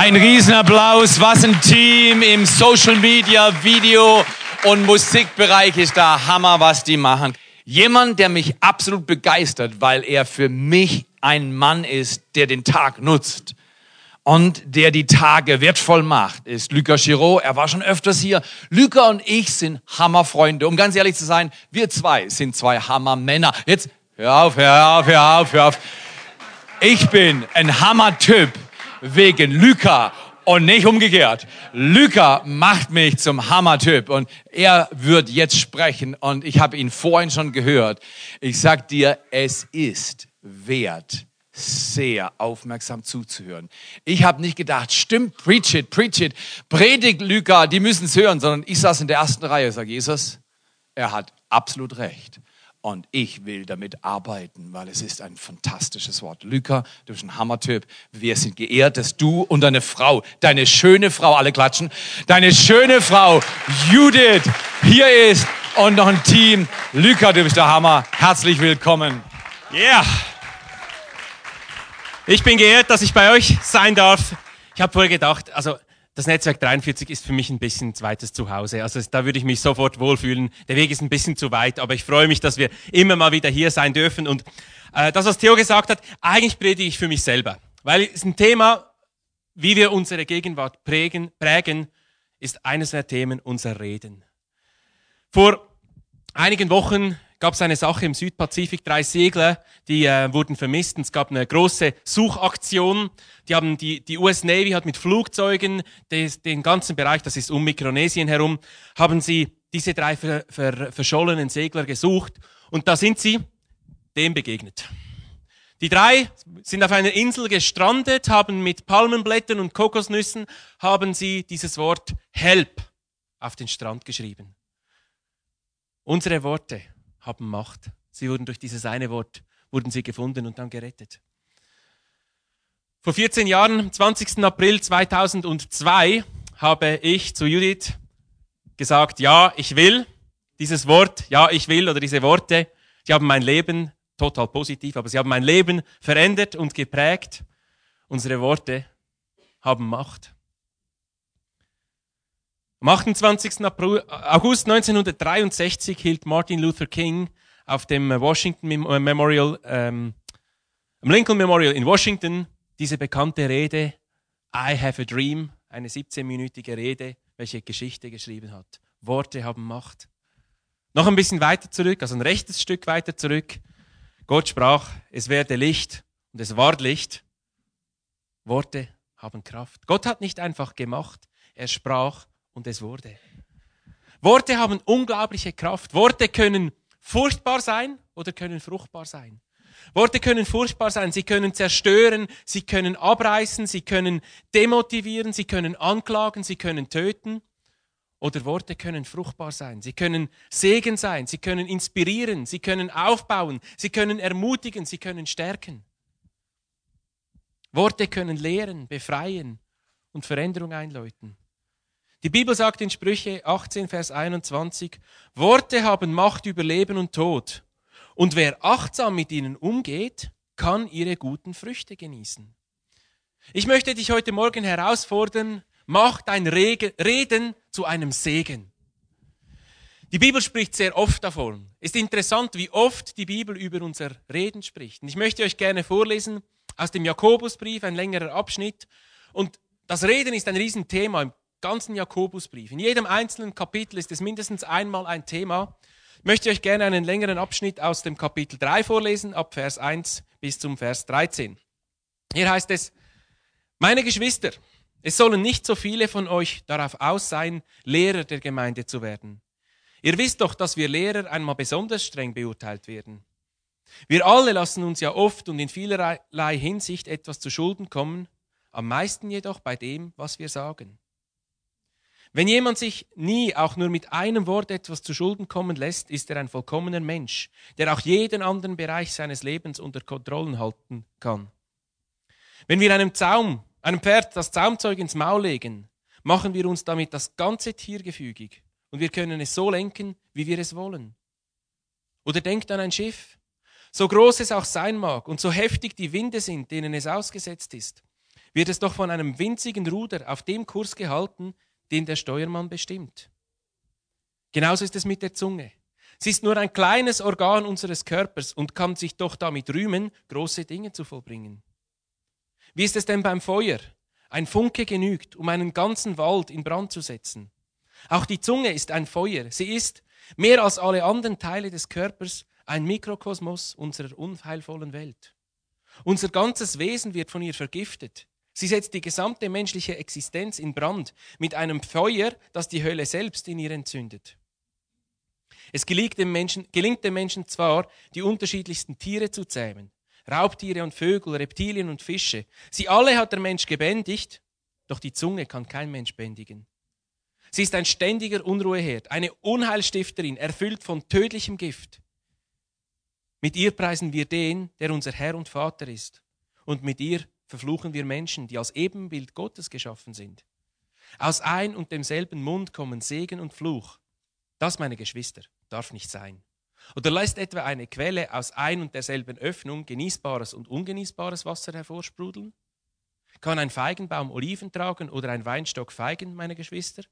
Ein Riesenapplaus. Was ein Team im Social Media, Video und Musikbereich ist da Hammer, was die machen. Jemand, der mich absolut begeistert, weil er für mich ein Mann ist, der den Tag nutzt und der die Tage wertvoll macht, ist Luca Giraud. Er war schon öfters hier. Luca und ich sind Hammerfreunde. Um ganz ehrlich zu sein, wir zwei sind zwei Hammermänner. Jetzt hör auf, hör auf, hör auf, hör auf. Ich bin ein Hammertyp wegen Luca und nicht umgekehrt. Luca macht mich zum Hammertyp und er wird jetzt sprechen und ich habe ihn vorhin schon gehört. Ich sag dir, es ist wert, sehr aufmerksam zuzuhören. Ich habe nicht gedacht, stimmt, preach it, preach it, predigt Luca, die müssen es hören, sondern ich saß in der ersten Reihe, sag Jesus, er hat absolut recht. Und ich will damit arbeiten, weil es ist ein fantastisches Wort. Luca, du bist ein Hammertyp. Wir sind geehrt, dass du und deine Frau, deine schöne Frau, alle klatschen, deine schöne Frau Judith hier ist und noch ein Team. Luca, du bist der Hammer. Herzlich willkommen. Yeah. Ich bin geehrt, dass ich bei euch sein darf. Ich habe vorher gedacht, also das Netzwerk 43 ist für mich ein bisschen zweites Zuhause. Also da würde ich mich sofort wohlfühlen. Der Weg ist ein bisschen zu weit, aber ich freue mich, dass wir immer mal wieder hier sein dürfen. Und äh, das, was Theo gesagt hat, eigentlich predige ich für mich selber. Weil es ein Thema, wie wir unsere Gegenwart prägen, prägen, ist eines der Themen unser Reden. Vor einigen Wochen gab es eine Sache im Südpazifik. Drei Segler, die äh, wurden vermisst. Und es gab eine große Suchaktion. Die haben die, die US Navy hat mit Flugzeugen des, den ganzen Bereich, das ist um Mikronesien herum, haben sie diese drei ver, ver, verschollenen Segler gesucht. Und da sind sie dem begegnet. Die drei sind auf einer Insel gestrandet, haben mit Palmenblättern und Kokosnüssen haben sie dieses Wort Help auf den Strand geschrieben. Unsere Worte haben Macht. Sie wurden durch dieses eine Wort, wurden sie gefunden und dann gerettet. Vor 14 Jahren, 20. April 2002, habe ich zu Judith gesagt, ja, ich will. Dieses Wort, ja, ich will, oder diese Worte, die haben mein Leben total positiv, aber sie haben mein Leben verändert und geprägt. Unsere Worte haben Macht. Am 28. August 1963 hielt Martin Luther King auf dem Washington äh, Memorial, ähm, Lincoln Memorial in Washington diese bekannte Rede I have a dream, eine 17-minütige Rede, welche Geschichte geschrieben hat. Worte haben Macht. Noch ein bisschen weiter zurück, also ein rechtes Stück weiter zurück. Gott sprach, es werde Licht und es ward Licht. Worte haben Kraft. Gott hat nicht einfach gemacht, er sprach und es wurde. Worte haben unglaubliche Kraft. Worte können furchtbar sein oder können fruchtbar sein. Worte können furchtbar sein, sie können zerstören, sie können abreißen, sie können demotivieren, sie können anklagen, sie können töten. Oder Worte können fruchtbar sein, sie können Segen sein, sie können inspirieren, sie können aufbauen, sie können ermutigen, sie können stärken. Worte können lehren, befreien und Veränderung einläuten. Die Bibel sagt in Sprüche 18, Vers 21, Worte haben Macht über Leben und Tod. Und wer achtsam mit ihnen umgeht, kann ihre guten Früchte genießen. Ich möchte dich heute Morgen herausfordern, mach dein Reden zu einem Segen. Die Bibel spricht sehr oft davon. Ist interessant, wie oft die Bibel über unser Reden spricht. Und ich möchte euch gerne vorlesen aus dem Jakobusbrief, ein längerer Abschnitt. Und das Reden ist ein Riesenthema ganzen Jakobusbrief. In jedem einzelnen Kapitel ist es mindestens einmal ein Thema. Ich möchte euch gerne einen längeren Abschnitt aus dem Kapitel 3 vorlesen, ab Vers 1 bis zum Vers 13. Hier heißt es, meine Geschwister, es sollen nicht so viele von euch darauf aus sein, Lehrer der Gemeinde zu werden. Ihr wisst doch, dass wir Lehrer einmal besonders streng beurteilt werden. Wir alle lassen uns ja oft und in vielerlei Hinsicht etwas zu Schulden kommen, am meisten jedoch bei dem, was wir sagen. Wenn jemand sich nie auch nur mit einem Wort etwas zu Schulden kommen lässt, ist er ein vollkommener Mensch, der auch jeden anderen Bereich seines Lebens unter Kontrollen halten kann. Wenn wir einem Zaum, einem Pferd das Zaumzeug ins Maul legen, machen wir uns damit das ganze Tier gefügig und wir können es so lenken, wie wir es wollen. Oder denkt an ein Schiff. So groß es auch sein mag und so heftig die Winde sind, denen es ausgesetzt ist. wird es doch von einem winzigen Ruder auf dem Kurs gehalten, den der Steuermann bestimmt. Genauso ist es mit der Zunge. Sie ist nur ein kleines Organ unseres Körpers und kann sich doch damit rühmen, große Dinge zu vollbringen. Wie ist es denn beim Feuer? Ein Funke genügt, um einen ganzen Wald in Brand zu setzen. Auch die Zunge ist ein Feuer. Sie ist, mehr als alle anderen Teile des Körpers, ein Mikrokosmos unserer unheilvollen Welt. Unser ganzes Wesen wird von ihr vergiftet. Sie setzt die gesamte menschliche Existenz in Brand mit einem Feuer, das die Hölle selbst in ihr entzündet. Es gelingt dem, Menschen, gelingt dem Menschen zwar, die unterschiedlichsten Tiere zu zähmen, Raubtiere und Vögel, Reptilien und Fische. Sie alle hat der Mensch gebändigt, doch die Zunge kann kein Mensch bändigen. Sie ist ein ständiger Unruheherd, eine Unheilstifterin, erfüllt von tödlichem Gift. Mit ihr preisen wir den, der unser Herr und Vater ist, und mit ihr verfluchen wir Menschen, die als Ebenbild Gottes geschaffen sind. Aus ein und demselben Mund kommen Segen und Fluch. Das, meine Geschwister, darf nicht sein. Oder lässt etwa eine Quelle aus ein und derselben Öffnung genießbares und ungenießbares Wasser hervorsprudeln? Kann ein Feigenbaum Oliven tragen oder ein Weinstock Feigen, meine Geschwister?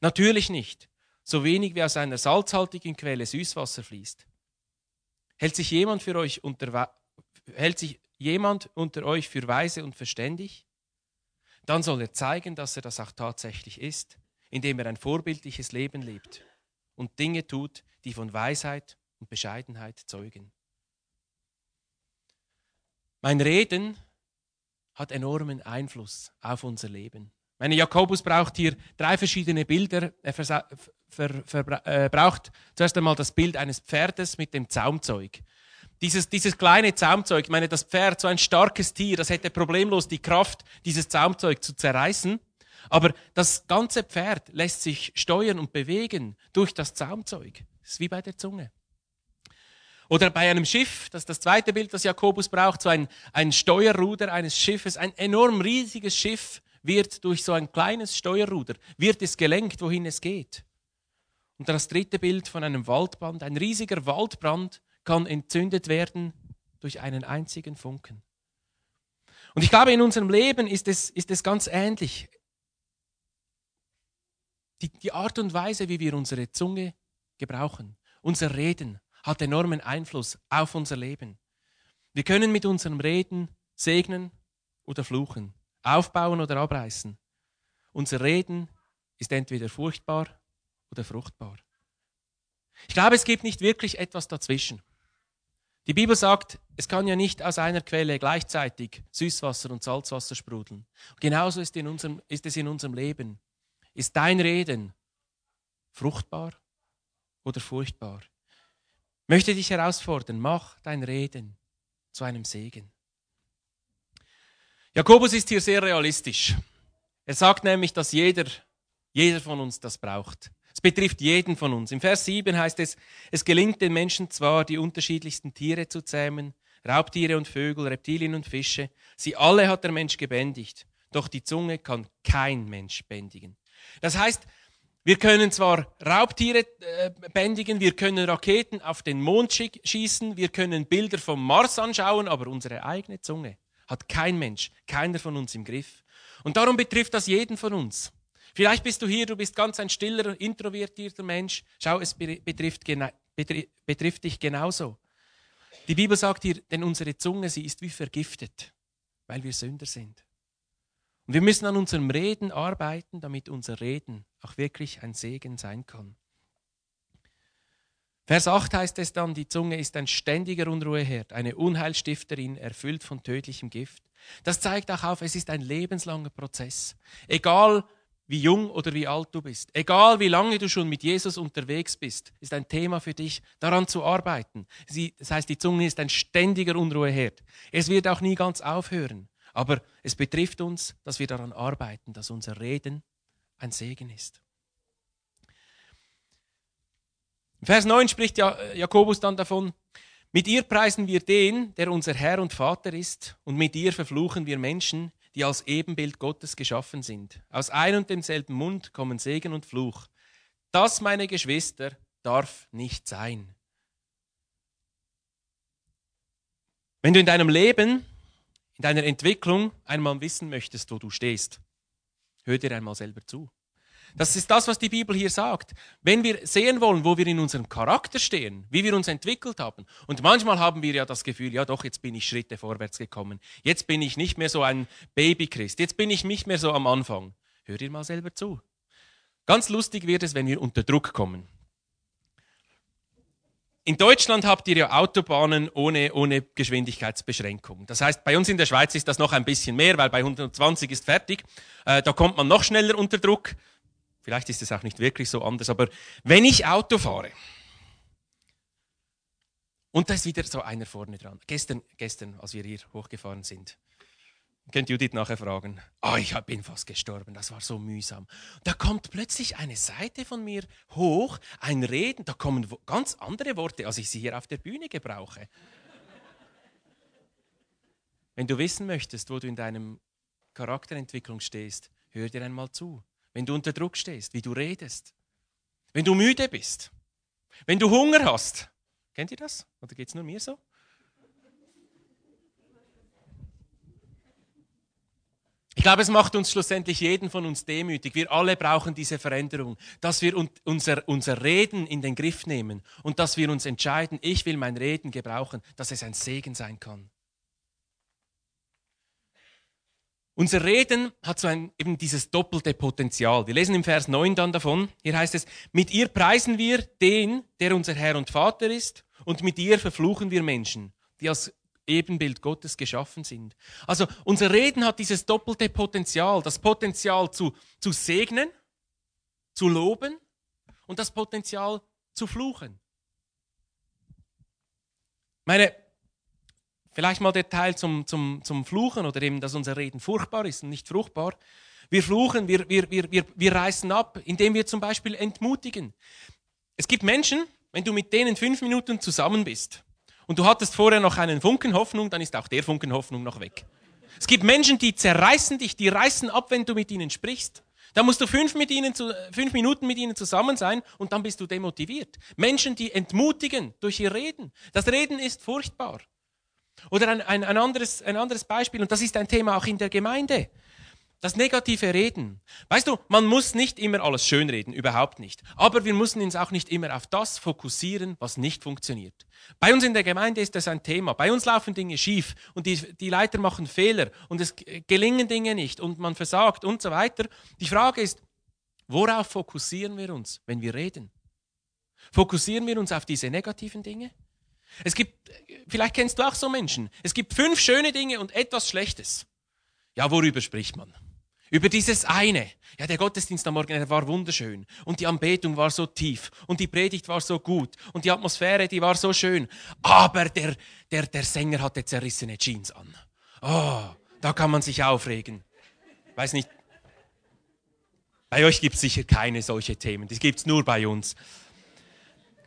Natürlich nicht, so wenig wie aus einer salzhaltigen Quelle Süßwasser fließt. Hält sich jemand für euch unter, hält sich jemand unter euch für weise und verständig? Dann soll er zeigen, dass er das auch tatsächlich ist, indem er ein vorbildliches Leben lebt und Dinge tut, die von Weisheit und Bescheidenheit zeugen. Mein Reden hat enormen Einfluss auf unser Leben. Meine Jakobus braucht hier drei verschiedene Bilder. Er ver, ver, äh, braucht zuerst einmal das Bild eines Pferdes mit dem Zaumzeug. Dieses, dieses kleine Zaumzeug, ich meine, das Pferd, so ein starkes Tier, das hätte problemlos die Kraft, dieses Zaumzeug zu zerreißen. Aber das ganze Pferd lässt sich steuern und bewegen durch das Zaumzeug. Das ist wie bei der Zunge. Oder bei einem Schiff, das ist das zweite Bild, das Jakobus braucht, so ein, ein Steuerruder eines Schiffes, ein enorm riesiges Schiff wird durch so ein kleines Steuerruder, wird es gelenkt, wohin es geht. Und das dritte Bild von einem Waldbrand, ein riesiger Waldbrand kann entzündet werden durch einen einzigen Funken. Und ich glaube, in unserem Leben ist es, ist es ganz ähnlich. Die, die Art und Weise, wie wir unsere Zunge gebrauchen, unser Reden, hat enormen Einfluss auf unser Leben. Wir können mit unserem Reden segnen oder fluchen, aufbauen oder abreißen. Unser Reden ist entweder furchtbar oder fruchtbar. Ich glaube, es gibt nicht wirklich etwas dazwischen. Die Bibel sagt, es kann ja nicht aus einer Quelle gleichzeitig Süßwasser und Salzwasser sprudeln. genauso ist, in unserem, ist es in unserem Leben. Ist dein Reden fruchtbar oder furchtbar? Möchte dich herausfordern, mach dein Reden zu einem Segen. Jakobus ist hier sehr realistisch. Er sagt nämlich, dass jeder, jeder von uns das braucht. Es betrifft jeden von uns. Im Vers 7 heißt es, es gelingt den Menschen zwar, die unterschiedlichsten Tiere zu zähmen, Raubtiere und Vögel, Reptilien und Fische, sie alle hat der Mensch gebändigt, doch die Zunge kann kein Mensch bändigen. Das heißt, wir können zwar Raubtiere äh, bändigen, wir können Raketen auf den Mond schießen, wir können Bilder vom Mars anschauen, aber unsere eigene Zunge hat kein Mensch, keiner von uns im Griff. Und darum betrifft das jeden von uns. Vielleicht bist du hier, du bist ganz ein stiller, introvertierter Mensch. Schau, es betrifft, betrifft dich genauso. Die Bibel sagt hier, denn unsere Zunge, sie ist wie vergiftet, weil wir Sünder sind. Und wir müssen an unserem Reden arbeiten, damit unser Reden auch wirklich ein Segen sein kann. Vers 8 heißt es dann, die Zunge ist ein ständiger Unruheherd, eine Unheilstifterin, erfüllt von tödlichem Gift. Das zeigt auch auf, es ist ein lebenslanger Prozess. Egal, wie jung oder wie alt du bist, egal wie lange du schon mit Jesus unterwegs bist, ist ein Thema für dich, daran zu arbeiten. Sie, das heißt, die Zunge ist ein ständiger Unruheherd. Es wird auch nie ganz aufhören, aber es betrifft uns, dass wir daran arbeiten, dass unser Reden ein Segen ist. Vers 9 spricht Jakobus dann davon, mit ihr preisen wir den, der unser Herr und Vater ist, und mit ihr verfluchen wir Menschen, die als Ebenbild Gottes geschaffen sind. Aus ein und demselben Mund kommen Segen und Fluch. Das, meine Geschwister, darf nicht sein. Wenn du in deinem Leben, in deiner Entwicklung einmal wissen möchtest, wo du stehst, hör dir einmal selber zu. Das ist das, was die Bibel hier sagt. Wenn wir sehen wollen, wo wir in unserem Charakter stehen, wie wir uns entwickelt haben, und manchmal haben wir ja das Gefühl, ja doch, jetzt bin ich Schritte vorwärts gekommen. Jetzt bin ich nicht mehr so ein Babychrist. Jetzt bin ich nicht mehr so am Anfang. Hör dir mal selber zu. Ganz lustig wird es, wenn wir unter Druck kommen. In Deutschland habt ihr ja Autobahnen ohne, ohne Geschwindigkeitsbeschränkung. Das heißt, bei uns in der Schweiz ist das noch ein bisschen mehr, weil bei 120 ist fertig. Äh, da kommt man noch schneller unter Druck. Vielleicht ist es auch nicht wirklich so anders, aber wenn ich Auto fahre und da ist wieder so einer vorne dran. Gestern, gestern, als wir hier hochgefahren sind, Könnt Judith nachher fragen. Oh, ich bin fast gestorben, das war so mühsam. Da kommt plötzlich eine Seite von mir hoch, ein Reden, da kommen ganz andere Worte, als ich sie hier auf der Bühne gebrauche. Wenn du wissen möchtest, wo du in deinem Charakterentwicklung stehst, hör dir einmal zu. Wenn du unter Druck stehst, wie du redest. Wenn du müde bist. Wenn du Hunger hast. Kennt ihr das? Oder geht es nur mir so? Ich glaube, es macht uns schlussendlich jeden von uns demütig. Wir alle brauchen diese Veränderung, dass wir unser, unser Reden in den Griff nehmen und dass wir uns entscheiden, ich will mein Reden gebrauchen, dass es ein Segen sein kann. Unser Reden hat so ein, eben dieses doppelte Potenzial. Wir lesen im Vers 9 dann davon. Hier heißt es, mit ihr preisen wir den, der unser Herr und Vater ist, und mit ihr verfluchen wir Menschen, die als Ebenbild Gottes geschaffen sind. Also unser Reden hat dieses doppelte Potenzial, das Potenzial zu, zu segnen, zu loben und das Potenzial zu fluchen. Meine, vielleicht mal der Teil zum, zum, zum Fluchen oder eben, dass unser Reden furchtbar ist und nicht fruchtbar. Wir fluchen, wir, wir, wir, wir, wir reißen ab, indem wir zum Beispiel entmutigen. Es gibt Menschen, wenn du mit denen fünf Minuten zusammen bist, und du hattest vorher noch einen Funken Hoffnung, dann ist auch der Funken Hoffnung noch weg. Es gibt Menschen, die zerreißen dich, die reißen ab, wenn du mit ihnen sprichst. Da musst du fünf, mit ihnen zu, fünf Minuten mit ihnen zusammen sein und dann bist du demotiviert. Menschen, die entmutigen durch ihr Reden. Das Reden ist furchtbar. Oder ein, ein, ein, anderes, ein anderes Beispiel, und das ist ein Thema auch in der Gemeinde. Das negative Reden. Weißt du, man muss nicht immer alles schönreden, überhaupt nicht. Aber wir müssen uns auch nicht immer auf das fokussieren, was nicht funktioniert. Bei uns in der Gemeinde ist das ein Thema. Bei uns laufen Dinge schief und die, die Leiter machen Fehler und es gelingen Dinge nicht und man versagt und so weiter. Die Frage ist, worauf fokussieren wir uns, wenn wir reden? Fokussieren wir uns auf diese negativen Dinge? Es gibt, vielleicht kennst du auch so Menschen. Es gibt fünf schöne Dinge und etwas Schlechtes. Ja, worüber spricht man? Über dieses eine. Ja, der Gottesdienst am Morgen, der war wunderschön. Und die Anbetung war so tief. Und die Predigt war so gut. Und die Atmosphäre, die war so schön. Aber der, der, der Sänger hatte zerrissene Jeans an. Oh, da kann man sich aufregen. Weiß nicht. Bei euch gibt es sicher keine solche Themen. Das gibt es nur bei uns.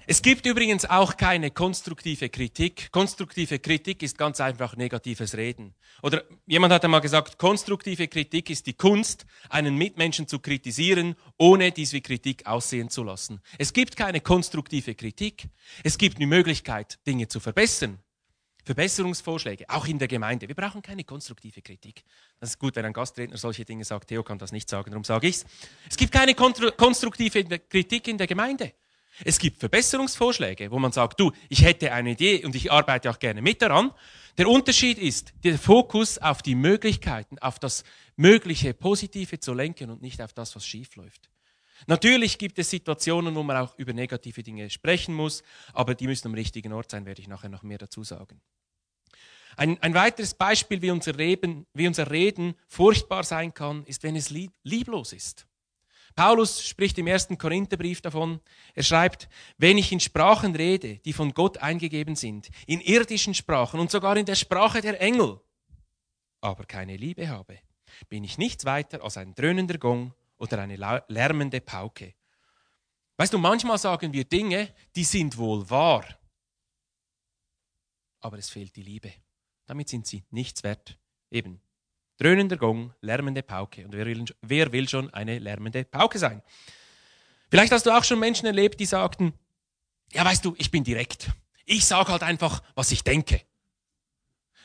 Es gibt übrigens auch keine konstruktive Kritik. Konstruktive Kritik ist ganz einfach negatives Reden. Oder jemand hat einmal gesagt, konstruktive Kritik ist die Kunst, einen Mitmenschen zu kritisieren, ohne dies wie Kritik aussehen zu lassen. Es gibt keine konstruktive Kritik. Es gibt die Möglichkeit, Dinge zu verbessern. Verbesserungsvorschläge, auch in der Gemeinde. Wir brauchen keine konstruktive Kritik. Das ist gut, wenn ein Gastredner solche Dinge sagt. Theo kann das nicht sagen, darum sage ich's. Es gibt keine konstruktive Kritik in der Gemeinde. Es gibt Verbesserungsvorschläge, wo man sagt, du, ich hätte eine Idee und ich arbeite auch gerne mit daran. Der Unterschied ist, der Fokus auf die Möglichkeiten, auf das mögliche Positive zu lenken und nicht auf das, was schief läuft. Natürlich gibt es Situationen, wo man auch über negative Dinge sprechen muss, aber die müssen am richtigen Ort sein, werde ich nachher noch mehr dazu sagen. Ein, ein weiteres Beispiel, wie unser, Reden, wie unser Reden furchtbar sein kann, ist, wenn es lieb, lieblos ist. Paulus spricht im ersten Korintherbrief davon. Er schreibt, wenn ich in Sprachen rede, die von Gott eingegeben sind, in irdischen Sprachen und sogar in der Sprache der Engel, aber keine Liebe habe, bin ich nichts weiter als ein dröhnender Gong oder eine lärmende Pauke. Weißt du, manchmal sagen wir Dinge, die sind wohl wahr, aber es fehlt die Liebe. Damit sind sie nichts wert. Eben, Dröhnender Gong, lärmende Pauke. Und wer will, wer will schon eine lärmende Pauke sein? Vielleicht hast du auch schon Menschen erlebt, die sagten, ja weißt du, ich bin direkt. Ich sage halt einfach, was ich denke.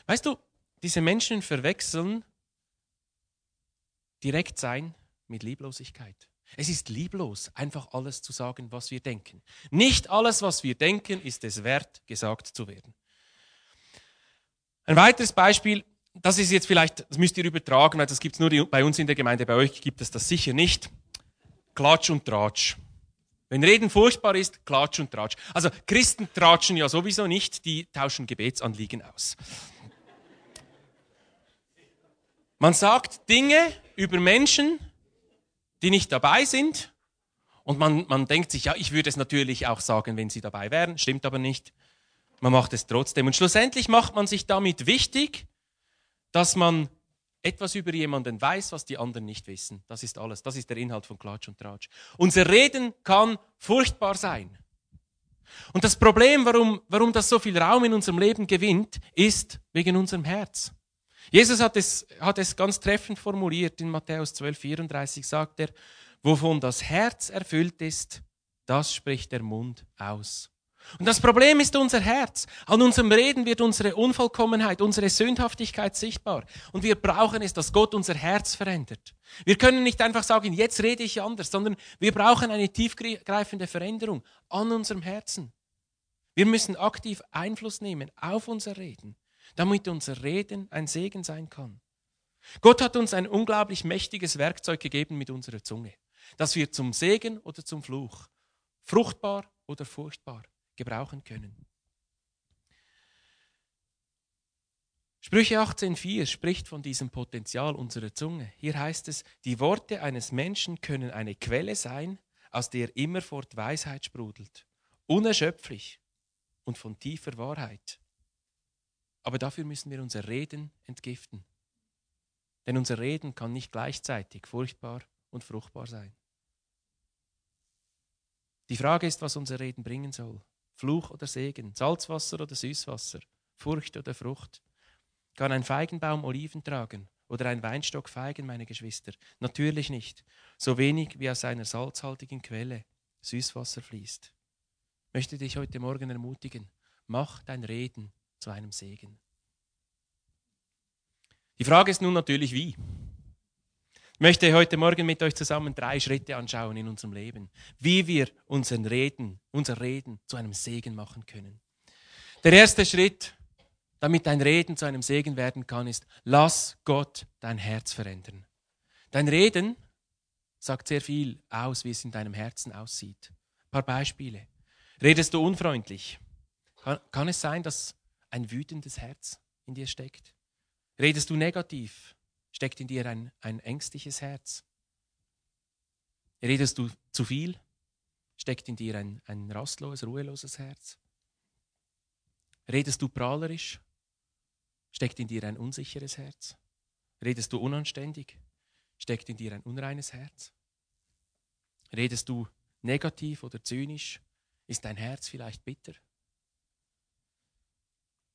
Weißt du, diese Menschen verwechseln direkt sein mit Lieblosigkeit. Es ist lieblos, einfach alles zu sagen, was wir denken. Nicht alles, was wir denken, ist es wert, gesagt zu werden. Ein weiteres Beispiel, das ist jetzt vielleicht, das müsst ihr übertragen, das gibt es nur bei uns in der Gemeinde, bei euch gibt es das sicher nicht. Klatsch und Tratsch. Wenn Reden furchtbar ist, Klatsch und Tratsch. Also Christen tratschen ja sowieso nicht, die tauschen Gebetsanliegen aus. Man sagt Dinge über Menschen, die nicht dabei sind. Und man, man denkt sich, ja, ich würde es natürlich auch sagen, wenn sie dabei wären. Stimmt aber nicht. Man macht es trotzdem. Und schlussendlich macht man sich damit wichtig, dass man etwas über jemanden weiß, was die anderen nicht wissen. Das ist alles. Das ist der Inhalt von Klatsch und Tratsch. Unser Reden kann furchtbar sein. Und das Problem, warum, warum das so viel Raum in unserem Leben gewinnt, ist wegen unserem Herz. Jesus hat es, hat es ganz treffend formuliert in Matthäus 12, 34 sagt er, wovon das Herz erfüllt ist, das spricht der Mund aus. Und das Problem ist unser Herz. An unserem Reden wird unsere Unvollkommenheit, unsere Sündhaftigkeit sichtbar. Und wir brauchen es, dass Gott unser Herz verändert. Wir können nicht einfach sagen, jetzt rede ich anders, sondern wir brauchen eine tiefgreifende Veränderung an unserem Herzen. Wir müssen aktiv Einfluss nehmen auf unser Reden damit unser Reden ein Segen sein kann. Gott hat uns ein unglaublich mächtiges Werkzeug gegeben mit unserer Zunge, das wir zum Segen oder zum Fluch, fruchtbar oder furchtbar gebrauchen können. Sprüche 18.4 spricht von diesem Potenzial unserer Zunge. Hier heißt es, die Worte eines Menschen können eine Quelle sein, aus der immerfort Weisheit sprudelt, unerschöpflich und von tiefer Wahrheit. Aber dafür müssen wir unser Reden entgiften. Denn unser Reden kann nicht gleichzeitig furchtbar und fruchtbar sein. Die Frage ist, was unser Reden bringen soll. Fluch oder Segen, Salzwasser oder Süßwasser, Furcht oder Frucht. Kann ein Feigenbaum Oliven tragen oder ein Weinstock Feigen, meine Geschwister? Natürlich nicht. So wenig wie aus einer salzhaltigen Quelle Süßwasser fließt. Ich möchte dich heute Morgen ermutigen, mach dein Reden zu einem Segen. Die Frage ist nun natürlich, wie. Ich möchte heute Morgen mit euch zusammen drei Schritte anschauen in unserem Leben, wie wir unseren Reden, unser Reden zu einem Segen machen können. Der erste Schritt, damit dein Reden zu einem Segen werden kann, ist, lass Gott dein Herz verändern. Dein Reden sagt sehr viel aus, wie es in deinem Herzen aussieht. Ein paar Beispiele. Redest du unfreundlich? Kann, kann es sein, dass ein wütendes Herz in dir steckt? Redest du negativ? Steckt in dir ein, ein ängstliches Herz? Redest du zu viel? Steckt in dir ein, ein rastloses, ruheloses Herz? Redest du prahlerisch? Steckt in dir ein unsicheres Herz? Redest du unanständig? Steckt in dir ein unreines Herz? Redest du negativ oder zynisch? Ist dein Herz vielleicht bitter?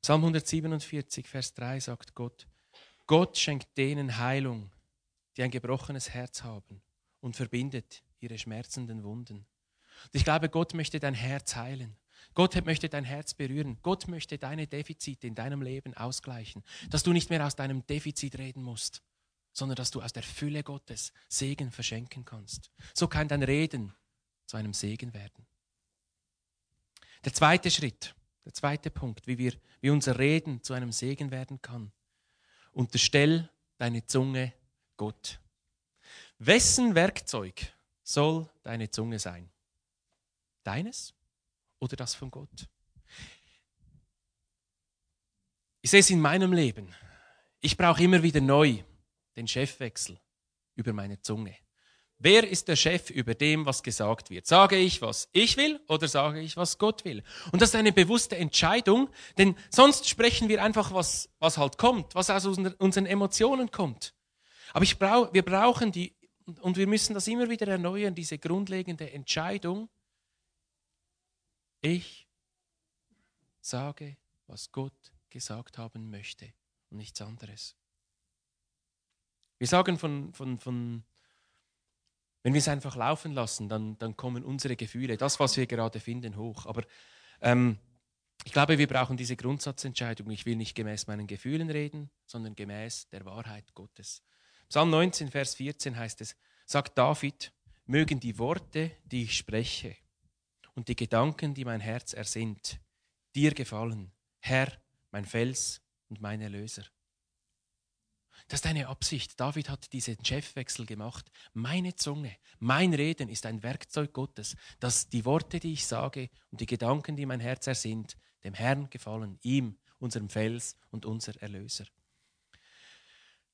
Psalm 147, Vers 3 sagt Gott, Gott schenkt denen Heilung, die ein gebrochenes Herz haben und verbindet ihre schmerzenden Wunden. Und ich glaube, Gott möchte dein Herz heilen. Gott möchte dein Herz berühren. Gott möchte deine Defizite in deinem Leben ausgleichen, dass du nicht mehr aus deinem Defizit reden musst, sondern dass du aus der Fülle Gottes Segen verschenken kannst. So kann dein Reden zu einem Segen werden. Der zweite Schritt, der zweite Punkt, wie, wir, wie unser Reden zu einem Segen werden kann. Unterstell deine Zunge Gott. Wessen Werkzeug soll deine Zunge sein? Deines oder das von Gott? Ich sehe es in meinem Leben. Ich brauche immer wieder neu den Chefwechsel über meine Zunge. Wer ist der Chef über dem, was gesagt wird? Sage ich, was ich will oder sage ich, was Gott will? Und das ist eine bewusste Entscheidung, denn sonst sprechen wir einfach, was, was halt kommt, was aus unseren Emotionen kommt. Aber ich brauch, wir brauchen die, und wir müssen das immer wieder erneuern, diese grundlegende Entscheidung. Ich sage, was Gott gesagt haben möchte und nichts anderes. Wir sagen von, von, von wenn wir es einfach laufen lassen, dann, dann kommen unsere Gefühle, das, was wir gerade finden, hoch. Aber ähm, Ich glaube, wir brauchen diese Grundsatzentscheidung. Ich will nicht gemäß meinen Gefühlen reden, sondern gemäß der Wahrheit Gottes. Psalm 19, Vers 14 heißt es, sagt David, mögen die Worte, die ich spreche, und die Gedanken, die mein Herz ersinnt, dir gefallen, Herr, mein Fels und mein Erlöser. Das ist eine Absicht. David hat diesen Chefwechsel gemacht. Meine Zunge, mein Reden ist ein Werkzeug Gottes, dass die Worte, die ich sage und die Gedanken, die mein Herz ersinnt, dem Herrn gefallen, ihm, unserem Fels und unser Erlöser.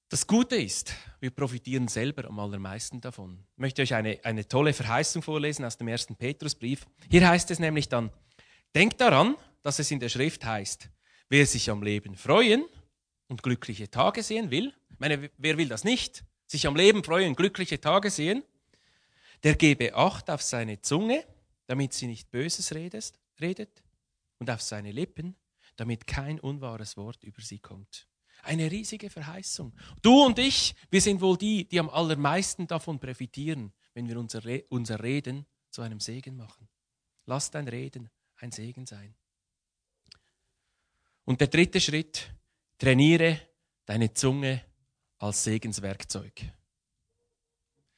Das Gute ist, wir profitieren selber am allermeisten davon. Ich möchte euch eine, eine tolle Verheißung vorlesen aus dem ersten Petrusbrief. Hier heißt es nämlich dann, denkt daran, dass es in der Schrift heißt, wer sich am Leben freuen und glückliche Tage sehen will, meine, wer will das nicht? Sich am Leben freuen, glückliche Tage sehen, der gebe Acht auf seine Zunge, damit sie nicht Böses redet, redet und auf seine Lippen, damit kein unwahres Wort über sie kommt. Eine riesige Verheißung. Du und ich, wir sind wohl die, die am allermeisten davon profitieren, wenn wir unser, Re unser Reden zu einem Segen machen. Lass dein Reden ein Segen sein. Und der dritte Schritt, trainiere deine Zunge als Segenswerkzeug.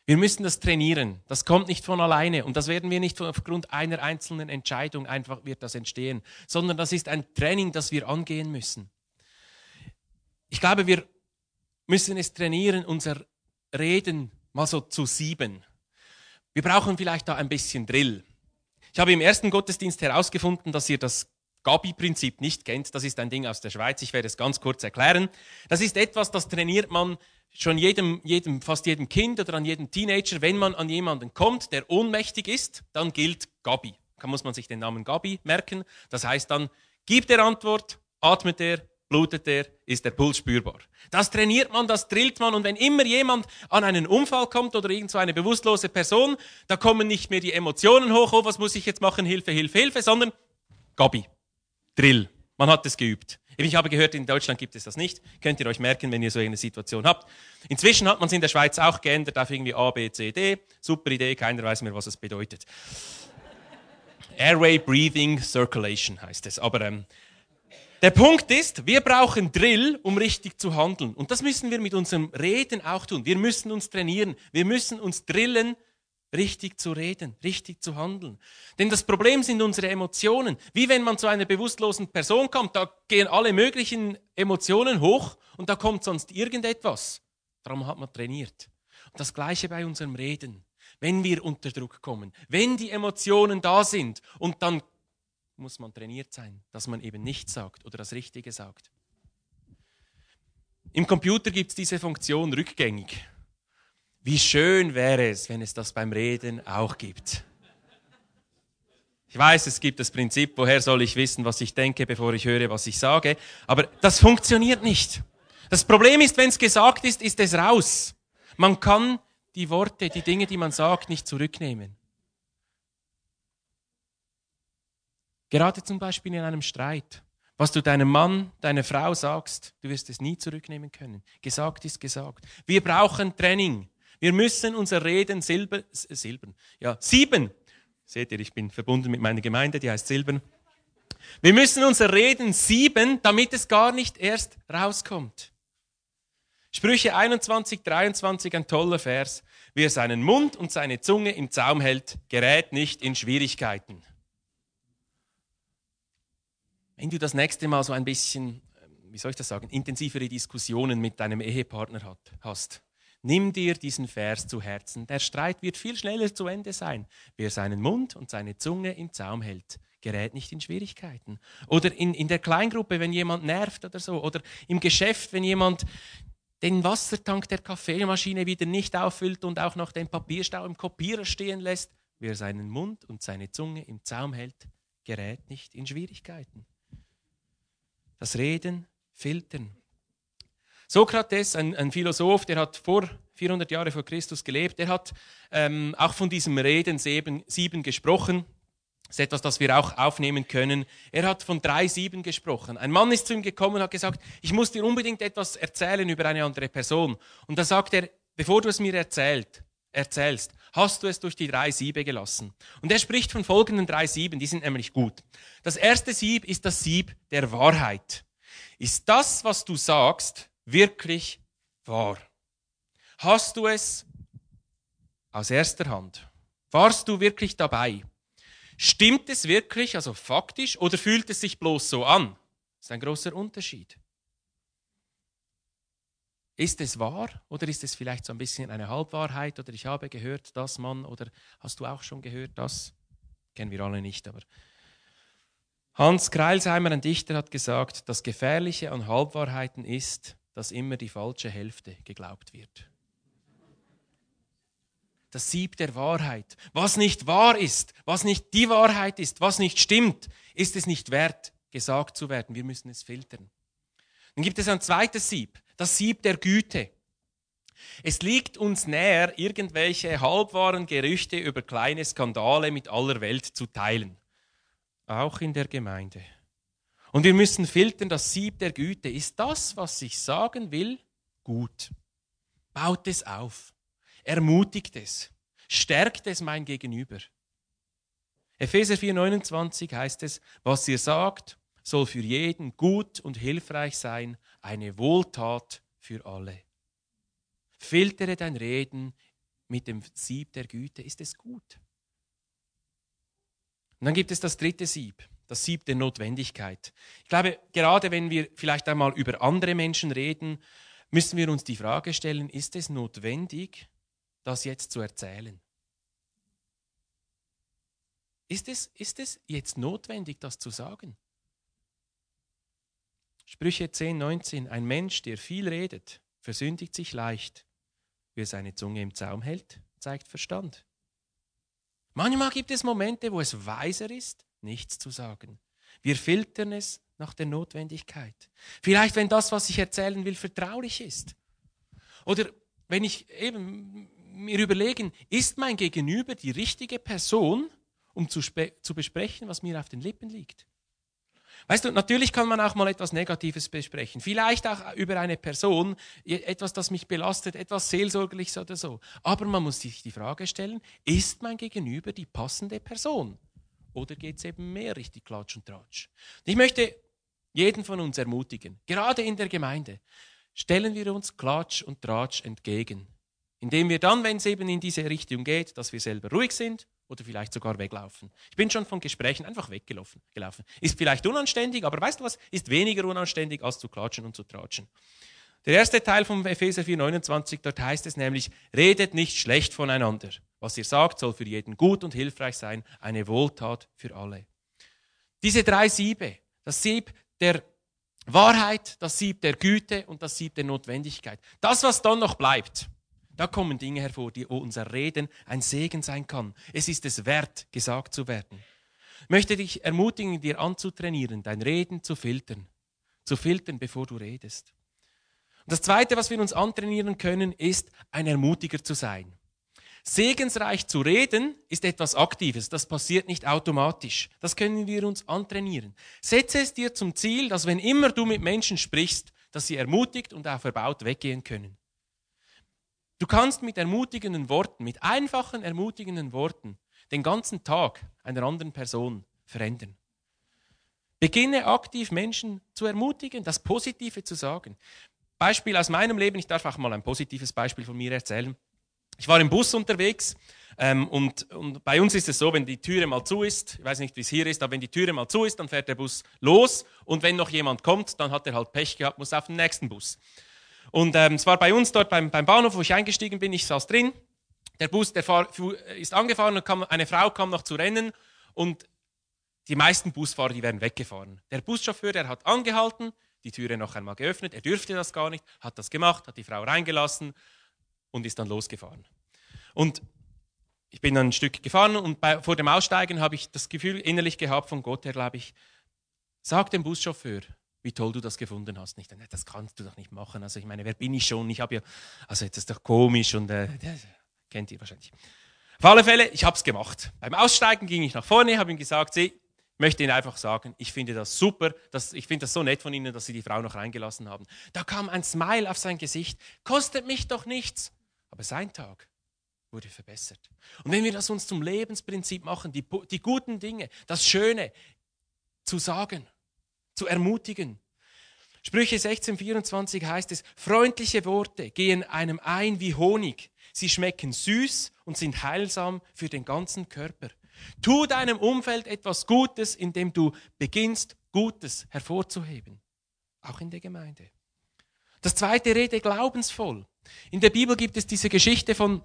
Wir müssen das trainieren. Das kommt nicht von alleine und das werden wir nicht aufgrund einer einzelnen Entscheidung einfach wird das entstehen, sondern das ist ein Training, das wir angehen müssen. Ich glaube, wir müssen es trainieren, unser Reden mal so zu sieben. Wir brauchen vielleicht da ein bisschen Drill. Ich habe im ersten Gottesdienst herausgefunden, dass ihr das Gabi-Prinzip nicht kennt. Das ist ein Ding aus der Schweiz. Ich werde es ganz kurz erklären. Das ist etwas, das trainiert man schon jedem, jedem, fast jedem Kind oder an jedem Teenager. Wenn man an jemanden kommt, der ohnmächtig ist, dann gilt Gabi. Da muss man sich den Namen Gabi merken. Das heißt dann, gibt er Antwort, atmet er, blutet er, ist der Puls spürbar. Das trainiert man, das drillt man und wenn immer jemand an einen Unfall kommt oder irgend so eine bewusstlose Person, da kommen nicht mehr die Emotionen hoch, oh, was muss ich jetzt machen, Hilfe, Hilfe, Hilfe, sondern Gabi, Drill. Man hat es geübt. Ich habe gehört, in Deutschland gibt es das nicht. Könnt ihr euch merken, wenn ihr so eine Situation habt. Inzwischen hat man es in der Schweiz auch geändert auf irgendwie A, B, C, D. Super Idee, keiner weiß mehr, was es bedeutet. Airway Breathing Circulation heißt es. Aber ähm, der Punkt ist, wir brauchen Drill, um richtig zu handeln. Und das müssen wir mit unserem Reden auch tun. Wir müssen uns trainieren. Wir müssen uns drillen, richtig zu reden, richtig zu handeln. Denn das Problem sind unsere Emotionen. Wie wenn man zu einer bewusstlosen Person kommt, da gehen alle möglichen Emotionen hoch und da kommt sonst irgendetwas. Darum hat man trainiert. Und das Gleiche bei unserem Reden. Wenn wir unter Druck kommen, wenn die Emotionen da sind und dann muss man trainiert sein, dass man eben nichts sagt oder das Richtige sagt. Im Computer gibt es diese Funktion rückgängig. Wie schön wäre es, wenn es das beim Reden auch gibt. Ich weiß, es gibt das Prinzip, woher soll ich wissen, was ich denke, bevor ich höre, was ich sage, aber das funktioniert nicht. Das Problem ist, wenn es gesagt ist, ist es raus. Man kann die Worte, die Dinge, die man sagt, nicht zurücknehmen. Gerade zum Beispiel in einem Streit. Was du deinem Mann, deiner Frau sagst, du wirst es nie zurücknehmen können. Gesagt ist gesagt. Wir brauchen Training. Wir müssen unser Reden silber, silbern, ja, sieben. Seht ihr, ich bin verbunden mit meiner Gemeinde, die heißt Silbern. Wir müssen unser Reden sieben, damit es gar nicht erst rauskommt. Sprüche 21, 23, ein toller Vers. Wer seinen Mund und seine Zunge im Zaum hält, gerät nicht in Schwierigkeiten. Wenn du das nächste Mal so ein bisschen, wie soll ich das sagen, intensivere Diskussionen mit deinem Ehepartner hast, nimm dir diesen Vers zu Herzen. Der Streit wird viel schneller zu Ende sein. Wer seinen Mund und seine Zunge im Zaum hält, gerät nicht in Schwierigkeiten. Oder in, in der Kleingruppe, wenn jemand nervt oder so. Oder im Geschäft, wenn jemand den Wassertank der Kaffeemaschine wieder nicht auffüllt und auch noch den Papierstau im Kopierer stehen lässt. Wer seinen Mund und seine Zunge im Zaum hält, gerät nicht in Schwierigkeiten das Reden filtern. Sokrates, ein, ein, Philosoph, der hat vor 400 Jahre vor Christus gelebt, der hat ähm, auch von diesem Reden sieben, sieben gesprochen. Das ist etwas, das wir auch aufnehmen können. Er hat von drei Sieben gesprochen. Ein Mann ist zu ihm gekommen und hat gesagt, ich muss dir unbedingt etwas erzählen über eine andere Person. Und da sagt er, bevor du es mir erzählt, erzählst, hast du es durch die drei Siebe gelassen. Und er spricht von folgenden drei Sieben, die sind nämlich gut. Das erste Sieb ist das Sieb der Wahrheit. Ist das, was du sagst, wirklich wahr? Hast du es aus erster Hand? Warst du wirklich dabei? Stimmt es wirklich, also faktisch, oder fühlt es sich bloß so an? Das ist ein großer Unterschied. Ist es wahr oder ist es vielleicht so ein bisschen eine Halbwahrheit oder ich habe gehört, dass man oder hast du auch schon gehört, das? Kennen wir alle nicht, aber Hans Kreilsheimer, ein Dichter, hat gesagt, das Gefährliche an Halbwahrheiten ist, dass immer die falsche Hälfte geglaubt wird. Das Sieb der Wahrheit. Was nicht wahr ist, was nicht die Wahrheit ist, was nicht stimmt, ist es nicht wert, gesagt zu werden. Wir müssen es filtern. Dann gibt es ein zweites Sieb, das Sieb der Güte. Es liegt uns näher, irgendwelche halbwahren Gerüchte über kleine Skandale mit aller Welt zu teilen. Auch in der Gemeinde. Und wir müssen filtern, das Sieb der Güte. Ist das, was ich sagen will, gut? Baut es auf. Ermutigt es. Stärkt es mein Gegenüber. Epheser 4,29 heißt es, was ihr sagt, soll für jeden gut und hilfreich sein, eine Wohltat für alle. Filtere dein Reden mit dem Sieb der Güte, ist es gut. Und dann gibt es das dritte Sieb, das Sieb der Notwendigkeit. Ich glaube, gerade wenn wir vielleicht einmal über andere Menschen reden, müssen wir uns die Frage stellen, ist es notwendig, das jetzt zu erzählen? Ist es, ist es jetzt notwendig, das zu sagen? Sprüche 10, 19. Ein Mensch, der viel redet, versündigt sich leicht. Wer seine Zunge im Zaum hält, zeigt Verstand. Manchmal gibt es Momente, wo es weiser ist, nichts zu sagen. Wir filtern es nach der Notwendigkeit. Vielleicht, wenn das, was ich erzählen will, vertraulich ist. Oder wenn ich eben mir überlegen, ist mein Gegenüber die richtige Person, um zu, zu besprechen, was mir auf den Lippen liegt? Weißt du, natürlich kann man auch mal etwas Negatives besprechen. Vielleicht auch über eine Person, etwas, das mich belastet, etwas Seelsorgliches oder so. Aber man muss sich die Frage stellen, ist mein Gegenüber die passende Person? Oder geht es eben mehr richtig Klatsch und Tratsch? ich möchte jeden von uns ermutigen, gerade in der Gemeinde, stellen wir uns Klatsch und Tratsch entgegen. Indem wir dann, wenn es eben in diese Richtung geht, dass wir selber ruhig sind oder vielleicht sogar weglaufen. Ich bin schon von Gesprächen einfach weggelaufen. Gelaufen. Ist vielleicht unanständig, aber weißt du was? Ist weniger unanständig, als zu klatschen und zu tratschen. Der erste Teil vom Epheser 4,29, dort heißt es nämlich, redet nicht schlecht voneinander. Was ihr sagt, soll für jeden gut und hilfreich sein, eine Wohltat für alle. Diese drei Siebe, das Sieb der Wahrheit, das Sieb der Güte und das Sieb der Notwendigkeit. Das, was dann noch bleibt, da kommen Dinge hervor, die unser Reden ein Segen sein kann. Es ist es wert, gesagt zu werden. Ich möchte dich ermutigen, dir anzutrainieren, dein Reden zu filtern. Zu filtern, bevor du redest. Und das Zweite, was wir uns antrainieren können, ist, ein Ermutiger zu sein. Segensreich zu reden ist etwas Aktives, das passiert nicht automatisch. Das können wir uns antrainieren. Setze es dir zum Ziel, dass wenn immer du mit Menschen sprichst, dass sie ermutigt und auch verbaut weggehen können. Du kannst mit ermutigenden Worten, mit einfachen ermutigenden Worten den ganzen Tag einer anderen Person verändern. Beginne aktiv Menschen zu ermutigen, das Positive zu sagen. Beispiel aus meinem Leben, ich darf auch mal ein positives Beispiel von mir erzählen. Ich war im Bus unterwegs ähm, und, und, bei uns ist es so, wenn die Türe mal zu ist, ich weiß nicht, wie es hier ist, aber wenn die Türe mal zu ist, dann fährt der Bus los und wenn noch jemand kommt, dann hat er halt Pech gehabt, muss auf den nächsten Bus. Und ähm, es war bei uns dort beim, beim Bahnhof, wo ich eingestiegen bin, ich saß drin. Der Bus der fahr, ist angefahren und kam, eine Frau kam noch zu rennen und die meisten Busfahrer, die werden weggefahren. Der Buschauffeur, der hat angehalten, die Türe noch einmal geöffnet, er dürfte das gar nicht, hat das gemacht, hat die Frau reingelassen und ist dann losgefahren. Und ich bin dann ein Stück gefahren und bei, vor dem Aussteigen habe ich das Gefühl innerlich gehabt von Gott her, glaube ich, sag dem Buschauffeur, wie toll du das gefunden hast. Nicht, das kannst du doch nicht machen. Also ich meine, wer bin ich schon? Ich habe ja, also das ist doch komisch und äh, kennt ihr wahrscheinlich. Auf alle Fälle, ich habe es gemacht. Beim Aussteigen ging ich nach vorne, habe ihm gesagt, sie, ich möchte Ihnen einfach sagen, ich finde das super, dass, ich finde das so nett von Ihnen, dass Sie die Frau noch reingelassen haben. Da kam ein Smile auf sein Gesicht, kostet mich doch nichts, aber sein Tag wurde verbessert. Und wenn wir das uns zum Lebensprinzip machen, die, die guten Dinge, das Schöne zu sagen, zu ermutigen. Sprüche 16,24 heißt es, freundliche Worte gehen einem ein wie Honig. Sie schmecken süß und sind heilsam für den ganzen Körper. Tu deinem Umfeld etwas Gutes, indem du beginnst, Gutes hervorzuheben. Auch in der Gemeinde. Das zweite, rede glaubensvoll. In der Bibel gibt es diese Geschichte von,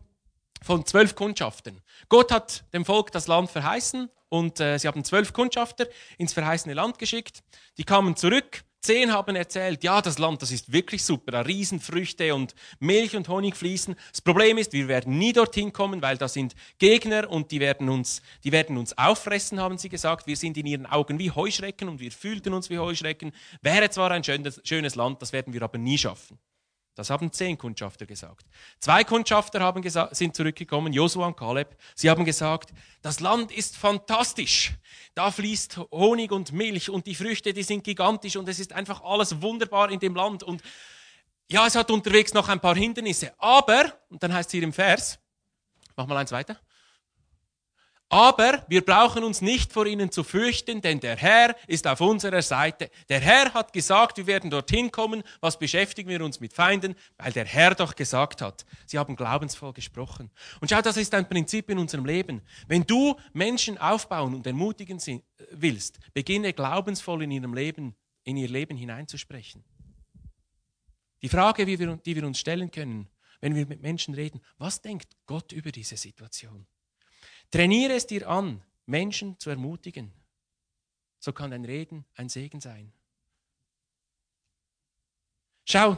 von zwölf Kundschaften. Gott hat dem Volk das Land verheißen und äh, sie haben zwölf Kundschafter ins verheißene Land geschickt. Die kamen zurück Zehn haben erzählt, ja, das Land, das ist wirklich super, da Riesenfrüchte und Milch und Honig fließen. Das Problem ist, wir werden nie dorthin kommen, weil da sind Gegner und die werden uns, die werden uns auffressen, haben sie gesagt. Wir sind in ihren Augen wie Heuschrecken und wir fühlten uns wie Heuschrecken. Wäre zwar ein schönes, schönes Land, das werden wir aber nie schaffen. Das haben zehn Kundschafter gesagt. Zwei Kundschafter haben sind zurückgekommen, Josua und Kaleb. Sie haben gesagt, das Land ist fantastisch. Da fließt Honig und Milch und die Früchte, die sind gigantisch und es ist einfach alles wunderbar in dem Land. Und ja, es hat unterwegs noch ein paar Hindernisse. Aber, und dann heißt es hier im Vers, mach mal eins weiter. Aber wir brauchen uns nicht vor ihnen zu fürchten, denn der Herr ist auf unserer Seite. Der Herr hat gesagt, wir werden dorthin kommen. Was beschäftigen wir uns mit Feinden? Weil der Herr doch gesagt hat. Sie haben glaubensvoll gesprochen. Und schau, das ist ein Prinzip in unserem Leben. Wenn du Menschen aufbauen und ermutigen willst, beginne glaubensvoll in ihrem Leben, in ihr Leben hineinzusprechen. Die Frage, die wir uns stellen können, wenn wir mit Menschen reden, was denkt Gott über diese Situation? Trainiere es dir an, Menschen zu ermutigen. So kann dein Reden ein Segen sein. Schau,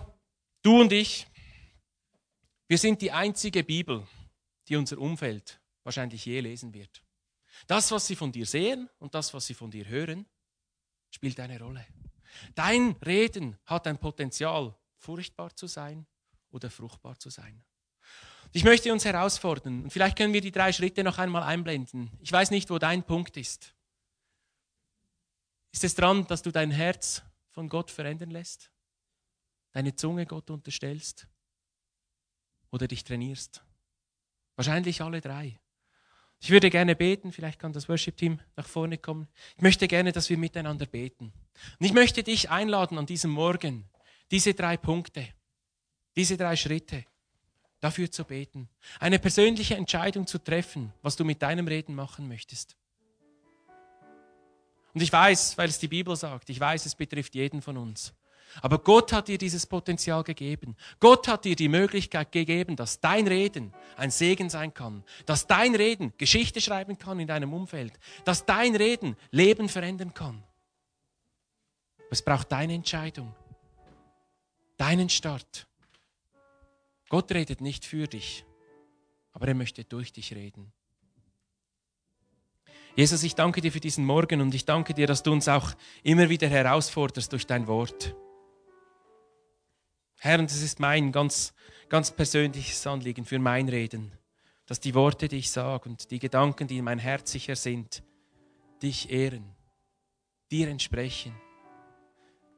du und ich, wir sind die einzige Bibel, die unser Umfeld wahrscheinlich je lesen wird. Das, was sie von dir sehen und das, was sie von dir hören, spielt eine Rolle. Dein Reden hat ein Potenzial, furchtbar zu sein oder fruchtbar zu sein. Ich möchte uns herausfordern und vielleicht können wir die drei Schritte noch einmal einblenden. Ich weiß nicht, wo dein Punkt ist. Ist es dran, dass du dein Herz von Gott verändern lässt? Deine Zunge Gott unterstellst? Oder dich trainierst? Wahrscheinlich alle drei. Ich würde gerne beten, vielleicht kann das Worship-Team nach vorne kommen. Ich möchte gerne, dass wir miteinander beten. Und ich möchte dich einladen an diesem Morgen, diese drei Punkte, diese drei Schritte dafür zu beten, eine persönliche Entscheidung zu treffen, was du mit deinem Reden machen möchtest. Und ich weiß, weil es die Bibel sagt, ich weiß, es betrifft jeden von uns. Aber Gott hat dir dieses Potenzial gegeben. Gott hat dir die Möglichkeit gegeben, dass dein Reden ein Segen sein kann, dass dein Reden Geschichte schreiben kann in deinem Umfeld, dass dein Reden Leben verändern kann. Es braucht deine Entscheidung, deinen Start. Gott redet nicht für dich, aber er möchte durch dich reden. Jesus, ich danke dir für diesen Morgen und ich danke dir, dass du uns auch immer wieder herausforderst durch dein Wort. Herr, und das ist mein ganz, ganz persönliches Anliegen für mein Reden, dass die Worte, die ich sage und die Gedanken, die in mein Herz sicher sind, dich ehren, dir entsprechen.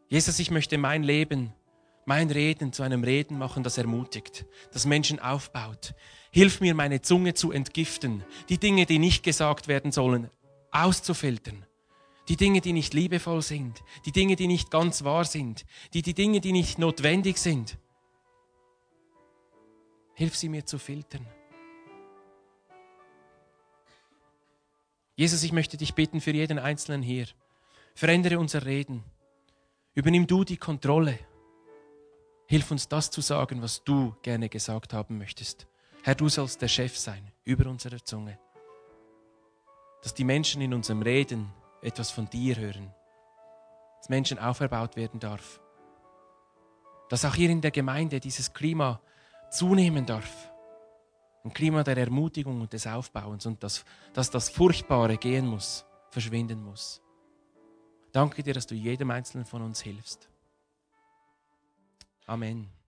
Jesus, ich möchte mein Leben mein Reden zu einem Reden machen, das ermutigt, das Menschen aufbaut. Hilf mir, meine Zunge zu entgiften, die Dinge, die nicht gesagt werden sollen, auszufiltern. Die Dinge, die nicht liebevoll sind, die Dinge, die nicht ganz wahr sind, die, die Dinge, die nicht notwendig sind. Hilf sie mir zu filtern. Jesus, ich möchte dich bitten für jeden Einzelnen hier. Verändere unser Reden. Übernimm du die Kontrolle. Hilf uns das zu sagen, was du gerne gesagt haben möchtest. Herr, du sollst der Chef sein über unsere Zunge. Dass die Menschen in unserem Reden etwas von dir hören. Dass Menschen auferbaut werden darf. Dass auch hier in der Gemeinde dieses Klima zunehmen darf. Ein Klima der Ermutigung und des Aufbauens und dass, dass das Furchtbare gehen muss, verschwinden muss. Danke dir, dass du jedem Einzelnen von uns hilfst. Amen.